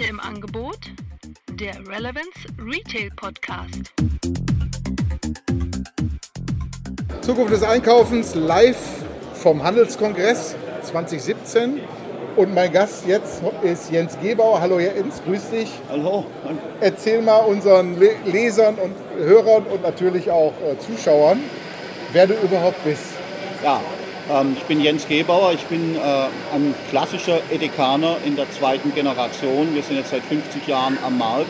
Heute im Angebot der Relevance Retail Podcast. Zukunft des Einkaufens live vom Handelskongress 2017. Und mein Gast jetzt ist Jens Gebauer. Hallo Jens, grüß dich. Hallo. Erzähl mal unseren Lesern und Hörern und natürlich auch äh, Zuschauern, wer du überhaupt bist. Ja, ich bin Jens Gebauer, ich bin äh, ein klassischer Edekaner in der zweiten Generation. Wir sind jetzt seit 50 Jahren am Markt.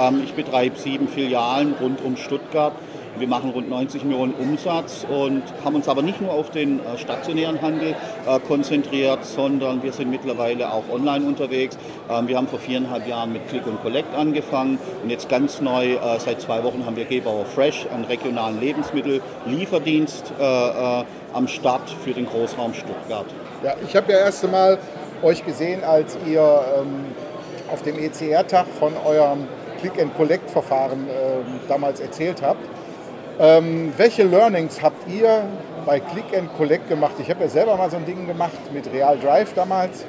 Ähm, ich betreibe sieben Filialen rund um Stuttgart. Wir machen rund 90 Millionen Umsatz und haben uns aber nicht nur auf den äh, stationären Handel äh, konzentriert, sondern wir sind mittlerweile auch online unterwegs. Ähm, wir haben vor viereinhalb Jahren mit Click und Collect angefangen und jetzt ganz neu, äh, seit zwei Wochen haben wir Gebauer Fresh, einen regionalen Lebensmittellieferdienst am Start für den Großraum Stuttgart. Ja, ich habe ja erst einmal euch gesehen, als ihr ähm, auf dem ECR-Tag von eurem Click-and-Collect-Verfahren ähm, damals erzählt habt. Ähm, welche Learnings habt ihr bei Click and Collect gemacht? Ich habe ja selber mal so ein Ding gemacht mit Real Drive damals.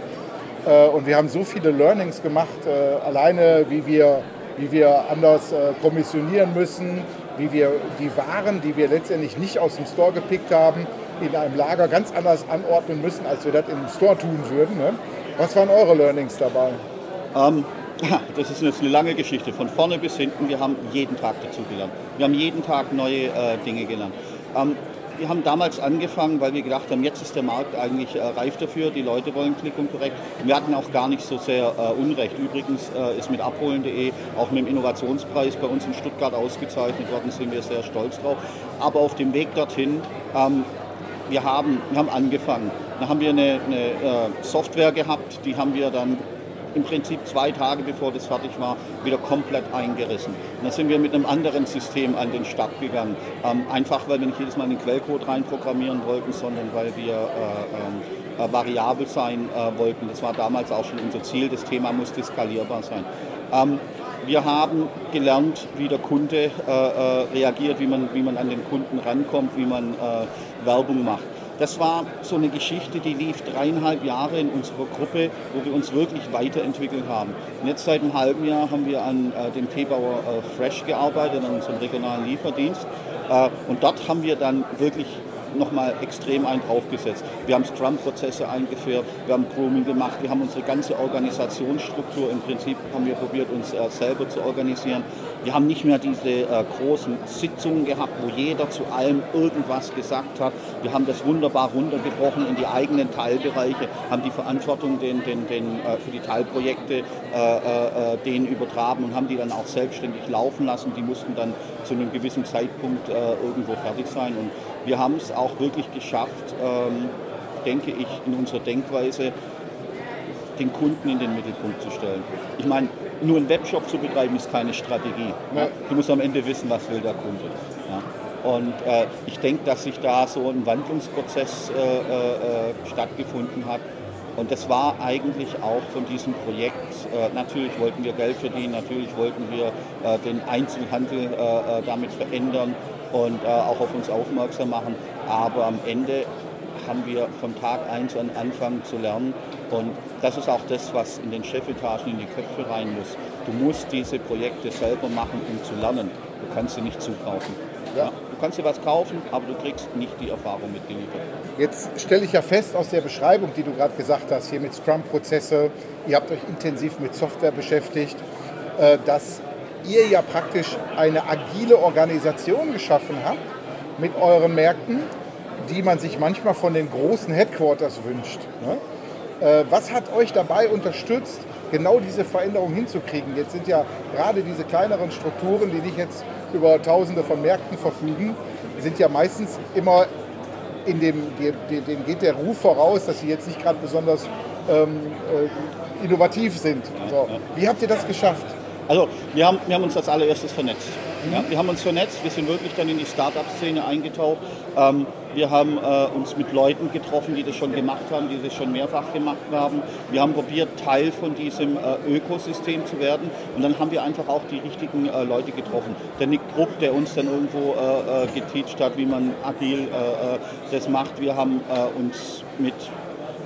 Äh, und wir haben so viele Learnings gemacht, äh, alleine wie wir, wie wir anders äh, kommissionieren müssen, wie wir die Waren, die wir letztendlich nicht aus dem Store gepickt haben, in einem Lager ganz anders anordnen müssen, als wir das im Store tun würden. Ne? Was waren eure Learnings dabei? Ähm, das ist jetzt eine lange Geschichte, von vorne bis hinten. Wir haben jeden Tag dazu gelernt. Wir haben jeden Tag neue äh, Dinge gelernt. Ähm, wir haben damals angefangen, weil wir gedacht haben, jetzt ist der Markt eigentlich äh, reif dafür, die Leute wollen Klick und korrekt. Wir hatten auch gar nicht so sehr äh, Unrecht. Übrigens äh, ist mit abholen.de auch mit dem Innovationspreis bei uns in Stuttgart ausgezeichnet worden, sind wir sehr stolz drauf. Aber auf dem Weg dorthin ähm, wir haben, wir haben angefangen. Dann haben wir eine, eine äh, Software gehabt, die haben wir dann im Prinzip zwei Tage bevor das fertig war, wieder komplett eingerissen. Und dann sind wir mit einem anderen System an den Start gegangen. Ähm, einfach, weil wir nicht jedes Mal den Quellcode reinprogrammieren wollten, sondern weil wir äh, äh, variabel sein äh, wollten. Das war damals auch schon unser Ziel. Das Thema musste skalierbar sein. Ähm, wir haben gelernt, wie der Kunde äh, äh, reagiert, wie man, wie man an den Kunden rankommt, wie man äh, Werbung macht. Das war so eine Geschichte, die lief dreieinhalb Jahre in unserer Gruppe, wo wir uns wirklich weiterentwickelt haben. Und jetzt seit einem halben Jahr haben wir an äh, dem Teebauer äh, Fresh gearbeitet, an unserem regionalen Lieferdienst. Äh, und dort haben wir dann wirklich nochmal extrem einen draufgesetzt. Wir haben Scrum-Prozesse eingeführt, wir haben Grooming gemacht, wir haben unsere ganze Organisationsstruktur im Prinzip haben wir probiert, uns äh, selber zu organisieren. Wir haben nicht mehr diese äh, großen Sitzungen gehabt, wo jeder zu allem irgendwas gesagt hat. Wir haben das wunderbar runtergebrochen in die eigenen Teilbereiche, haben die Verantwortung den, den, den, äh, für die Teilprojekte äh, äh, denen übertragen und haben die dann auch selbstständig laufen lassen. Die mussten dann zu einem gewissen Zeitpunkt äh, irgendwo fertig sein. Und wir haben es auch wirklich geschafft, ähm, denke ich, in unserer Denkweise den Kunden in den Mittelpunkt zu stellen. Ich meine, nur einen Webshop zu betreiben ist keine Strategie. Ja. Du musst am Ende wissen, was will der Kunde. Ja. Und äh, ich denke, dass sich da so ein Wandlungsprozess äh, äh, stattgefunden hat. Und das war eigentlich auch von diesem Projekt, äh, natürlich wollten wir Geld verdienen, natürlich wollten wir äh, den Einzelhandel äh, damit verändern und auch auf uns aufmerksam machen. Aber am Ende haben wir von Tag 1 an anfangen zu lernen. Und das ist auch das, was in den Chefetagen in die Köpfe rein muss. Du musst diese Projekte selber machen, um zu lernen. Du kannst sie nicht zukaufen. Ja. Du kannst dir was kaufen, aber du kriegst nicht die Erfahrung mitgeliefert. Jetzt stelle ich ja fest aus der Beschreibung, die du gerade gesagt hast, hier mit Scrum-Prozesse, ihr habt euch intensiv mit Software beschäftigt, äh, dass ihr ja praktisch eine agile Organisation geschaffen habt mit euren Märkten die man sich manchmal von den großen Headquarters wünscht. Ne? Äh, was hat euch dabei unterstützt, genau diese Veränderung hinzukriegen? Jetzt sind ja gerade diese kleineren Strukturen, die nicht jetzt über Tausende von Märkten verfügen, sind ja meistens immer in dem, dem geht der Ruf voraus, dass sie jetzt nicht gerade besonders ähm, äh, innovativ sind. So. Wie habt ihr das geschafft? Also wir haben, wir haben uns als allererstes vernetzt. Ja, wir haben uns vernetzt, wir sind wirklich dann in die Start-up-Szene eingetaucht. Ähm, wir haben äh, uns mit Leuten getroffen, die das schon gemacht haben, die das schon mehrfach gemacht haben. Wir haben probiert, Teil von diesem äh, Ökosystem zu werden. Und dann haben wir einfach auch die richtigen äh, Leute getroffen. Der Nick Druck, der uns dann irgendwo äh, äh, geteacht hat, wie man agil äh, das macht. Wir haben uns mit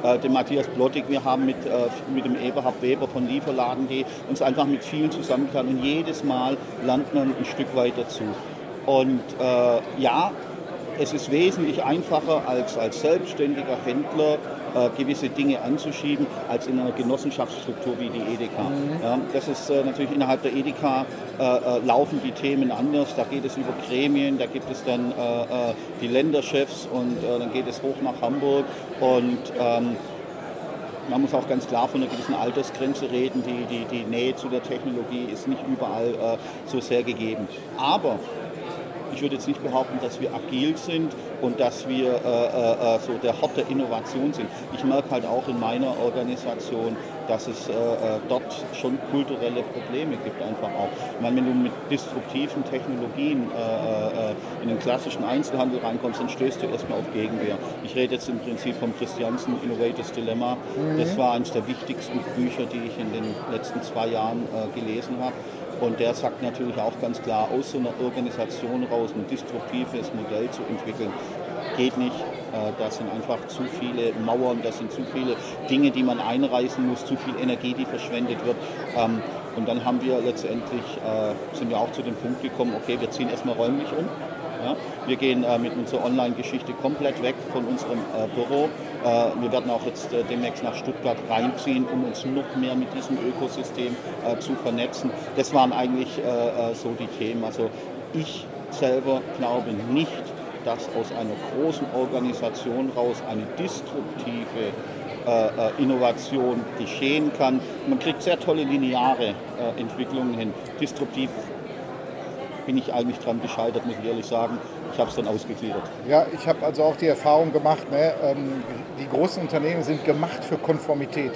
äh, dem Matthias Blottig, wir haben mit, äh, mit dem Eberhard Weber von Lieferladen.de uns einfach mit vielen zusammengetan und jedes Mal lernt man ein Stück weiter zu. Und äh, ja, es ist wesentlich einfacher als als selbstständiger Händler gewisse Dinge anzuschieben, als in einer Genossenschaftsstruktur wie die Edeka. Mhm. Ja, das ist äh, natürlich innerhalb der Edeka äh, äh, laufen die Themen anders. Da geht es über Gremien, da gibt es dann äh, äh, die Länderchefs und dann geht es hoch nach Hamburg und ähm, man muss auch ganz klar von einer gewissen Altersgrenze reden. Die, die, die Nähe zu der Technologie ist nicht überall äh, so sehr gegeben. Aber ich würde jetzt nicht behaupten, dass wir agil sind und dass wir äh, äh, äh, so der Hort der Innovation sind. Ich merke halt auch in meiner Organisation, dass es äh, äh, dort schon kulturelle Probleme gibt einfach auch. Ich meine, wenn du mit disruptiven Technologien äh, in den klassischen Einzelhandel reinkommst, dann stößt du erstmal auf Gegenwehr. Ich rede jetzt im Prinzip vom Christiansen Innovators Dilemma. Mhm. Das war eines der wichtigsten Bücher, die ich in den letzten zwei Jahren gelesen habe. Und der sagt natürlich auch ganz klar, aus so einer Organisation raus ein disruptives Modell zu entwickeln, geht nicht. Äh, da sind einfach zu viele Mauern, da sind zu viele Dinge, die man einreißen muss, zu viel Energie, die verschwendet wird. Ähm, und dann haben wir letztendlich, äh, sind wir auch zu dem Punkt gekommen, okay, wir ziehen erstmal räumlich um. Ja? Wir gehen äh, mit unserer Online-Geschichte komplett weg von unserem äh, Büro. Äh, wir werden auch jetzt äh, demnächst nach Stuttgart reinziehen, um uns noch mehr mit diesem Ökosystem äh, zu vernetzen. Das waren eigentlich so die Themen. Also ich selber glaube nicht, dass aus einer großen Organisation raus eine disruptive Innovation geschehen kann. Man kriegt sehr tolle lineare Entwicklungen hin. Disruptiv bin ich eigentlich dran gescheitert, muss ich ehrlich sagen. Ich habe es dann ausgegliedert. Ja, ich habe also auch die Erfahrung gemacht, ne, ähm, die großen Unternehmen sind gemacht für Konformität.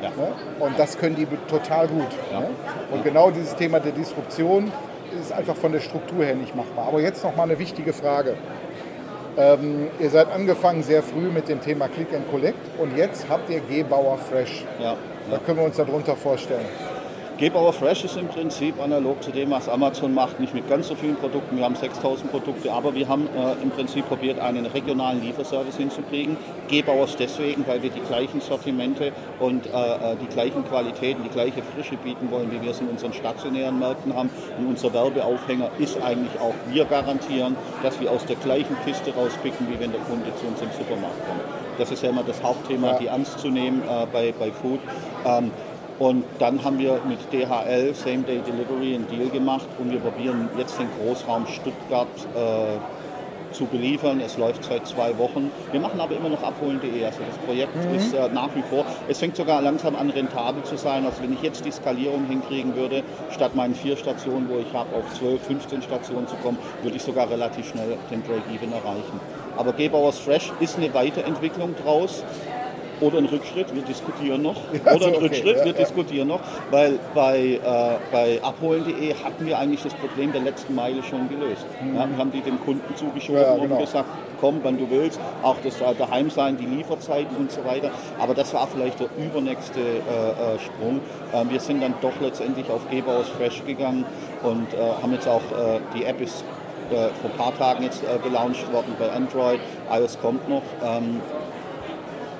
Ja. Ne? Und das können die total gut. Ja. Ne? Und ja. genau dieses Thema der Disruption ist einfach von der Struktur her nicht machbar. Aber jetzt noch mal eine wichtige Frage. Ähm, ihr seid angefangen sehr früh mit dem Thema Click and Collect und jetzt habt ihr Gebauer Fresh. Ja. Da können wir uns darunter vorstellen. Gebauer Fresh ist im Prinzip analog zu dem, was Amazon macht, nicht mit ganz so vielen Produkten. Wir haben 6000 Produkte, aber wir haben äh, im Prinzip probiert, einen regionalen Lieferservice hinzukriegen. Gebauers deswegen, weil wir die gleichen Sortimente und äh, äh, die gleichen Qualitäten, die gleiche Frische bieten wollen, wie wir es in unseren stationären Märkten haben. Und unser Werbeaufhänger ist eigentlich auch, wir garantieren, dass wir aus der gleichen Kiste rauspicken, wie wenn der Kunde zu uns im Supermarkt kommt. Das ist ja immer das Hauptthema, ja. die ernst zu nehmen äh, bei, bei Food. Ähm, und dann haben wir mit DHL Same Day Delivery einen Deal gemacht und wir probieren jetzt den Großraum Stuttgart äh, zu beliefern. Es läuft seit zwei Wochen. Wir machen aber immer noch abholen.de. Also das Projekt mhm. ist äh, nach wie vor, es fängt sogar langsam an rentabel zu sein. Also wenn ich jetzt die Skalierung hinkriegen würde, statt meinen vier Stationen, wo ich habe, auf 12, 15 Stationen zu kommen, würde ich sogar relativ schnell den Break-Even erreichen. Aber Gebauers Fresh ist eine Weiterentwicklung draus oder ein Rückschritt, wir diskutieren noch. Ja, oder ein okay. Rückschritt, ja, wir ja. diskutieren noch, weil bei, äh, bei abholen.de hatten wir eigentlich das Problem der letzten Meile schon gelöst. Mhm. wir haben die dem Kunden zugeschoben genau. und gesagt, komm, wann du willst, auch das Daheimsein, die Lieferzeiten und so weiter. Aber das war vielleicht der übernächste äh, äh Sprung. Ähm, wir sind dann doch letztendlich auf Gebauers Fresh gegangen und äh, haben jetzt auch, äh, die App ist äh, vor ein paar Tagen jetzt gelauncht worden bei Android, iOS kommt noch. Ähm,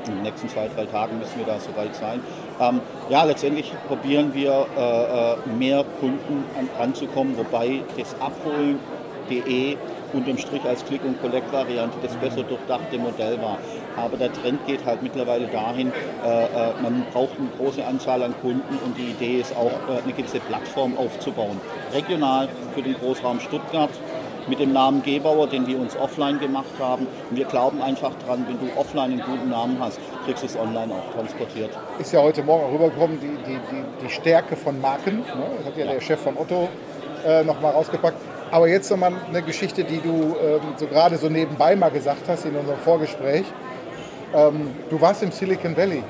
in den nächsten zwei, drei Tagen müssen wir da soweit sein. Ähm, ja, letztendlich probieren wir äh, äh mehr Kunden an, anzukommen, wobei das Abholen.de unterm Strich als Click- und Collect-Variante das besser durchdachte Modell war. Aber der Trend geht halt mittlerweile dahin, äh, äh, man braucht eine große Anzahl an Kunden und die Idee ist auch, äh, eine gewisse Plattform aufzubauen. Regional für den Großraum Stuttgart, mit dem Namen Gebauer, den wir uns offline gemacht haben. Und wir glauben einfach dran, wenn du offline einen guten Namen hast, kriegst du es online auch transportiert. Ist ja heute Morgen rübergekommen, die, die, die, die Stärke von Marken. Ne? Das hat ja, ja, der Chef von Otto äh, nochmal rausgepackt. Aber jetzt nochmal eine Geschichte, die du ähm, so gerade so nebenbei mal gesagt hast in unserem Vorgespräch. Ähm, du warst im Silicon Valley.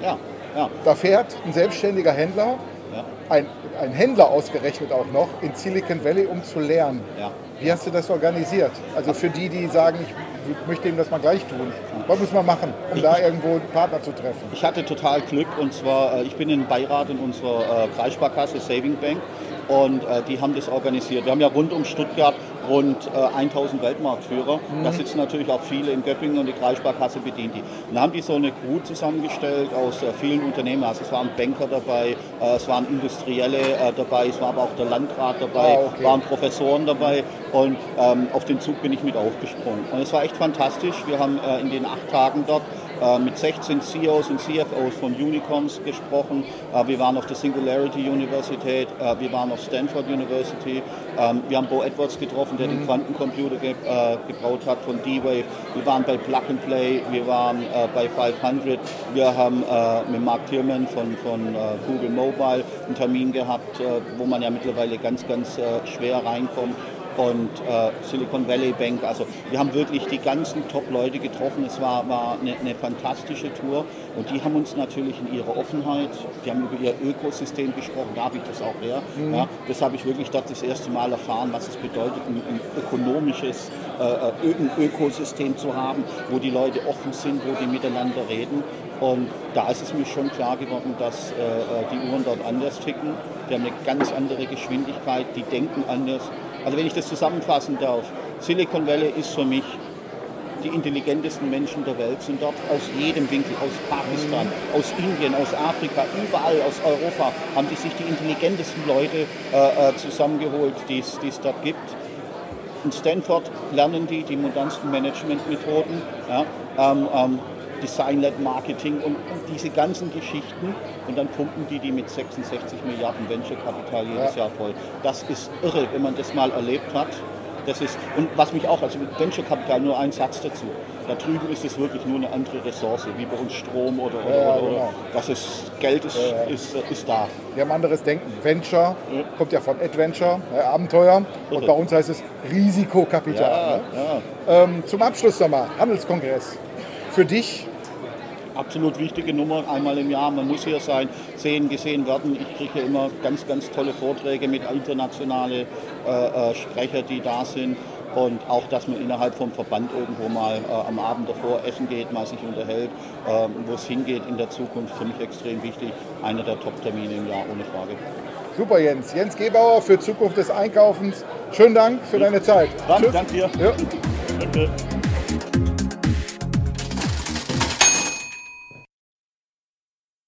Ja, ja. Da fährt ein selbstständiger Händler, ja. ein, ein Händler ausgerechnet auch noch, in Silicon Valley, um zu lernen. Ja. Wie hast du das organisiert? Also für die, die sagen, ich möchte ihm das mal gleich tun. Was muss man machen, um da irgendwo einen Partner zu treffen? Ich hatte total Glück und zwar, äh, ich bin in Beirat in unserer äh, Kreissparkasse Saving Bank und äh, die haben das organisiert. Wir haben ja rund um Stuttgart rund äh, 1000 Weltmarktführer. Da sitzen natürlich auch viele in Göppingen und die Kreissparkasse bedient die. Dann haben die so eine Crew zusammengestellt aus äh, vielen Unternehmen. Also es waren Banker dabei, äh, es waren Industrielle äh, dabei, es war aber auch der Landrat dabei, Ah, okay. waren Professoren dabei und ähm, auf den Zug bin ich mit aufgesprungen. Und es war echt fantastisch. Wir haben äh, in den acht Tagen dort äh, mit 16 CEOs und CFOs von Unicorns gesprochen. Wir waren auf der Singularity Universität, wir waren auf Stanford University. Ähm, wir haben Bo Edwards getroffen, der den Quantencomputer ge äh, gebaut hat von D-Wave. Wir waren bei Plug and Play, wir waren äh, bei 500. Wir haben äh, mit Mark Tierman von, von äh, Google Mobile einen Termin gehabt, äh, wo man ja mittlerweile ganz, ganz äh, schwer reinkommt und äh, Silicon Valley Bank. Also wir haben wirklich die ganzen Top-Leute getroffen. Es war, war eine, eine fantastische Tour und die haben uns natürlich in ihrer Offenheit, die haben über ihr Ökosystem gesprochen, da habe ich das auch her. Ja, das habe ich wirklich dort das erste Mal erfahren, was es bedeutet, ein, ein ökonomisches äh, Ö ein Ökosystem zu haben, wo die Leute offen sind, wo die miteinander reden. Und da ist es mir schon klar geworden, dass äh, die Uhren dort anders ticken. Die haben eine ganz andere Geschwindigkeit, die denken anders. Also wenn ich das zusammenfassen darf, Silicon Valley ist für mich, die intelligentesten Menschen der Welt sind dort aus jedem Winkel, aus Pakistan, aus Indien, aus Afrika, überall aus Europa haben die sich die intelligentesten Leute äh, äh, zusammengeholt, die es die es dort gibt. In Stanford lernen die die modernsten Managementmethoden, ja, ähm, ähm, Design-led Marketing und, und diese ganzen Geschichten. Und dann pumpen die die mit 66 Milliarden Venture-Kapital jedes Jahr voll. Das ist irre, wenn man das mal erlebt hat. Das ist, und was mich auch, also mit Venture-Kapital nur ein Satz dazu. Da drüben ist es wirklich nur eine andere Ressource, wie bei uns Strom oder, oder, Ja, oder, genau. das ist, Geld ist, ist, ist da. Wir haben anderes Denken. Venture kommt ja von Adventure, äh, Abenteuer. Und bei uns heißt es Risikokapital. ne? Ähm, zum Abschluss nochmal, Handelskongress. Für dich, absolut wichtige Nummer, einmal im Jahr. Man muss hier sein, sehen, gesehen werden. Ich kriege immer ganz, ganz tolle Vorträge mit internationalen äh, äh, Sprecher, die da sind. Und auch, dass man innerhalb vom Verband irgendwo mal äh, am Abend davor essen geht, mal sich unterhält, äh, wo es hingeht in der Zukunft, für mich extrem wichtig. Einer der Top-Termine im Jahr, ohne Frage. super Jens. Jens Gebauer für Zukunft des Einkaufens. Schönen Dank für deine Zeit. Dann, Tschüss. danke dir. Ja. Danke.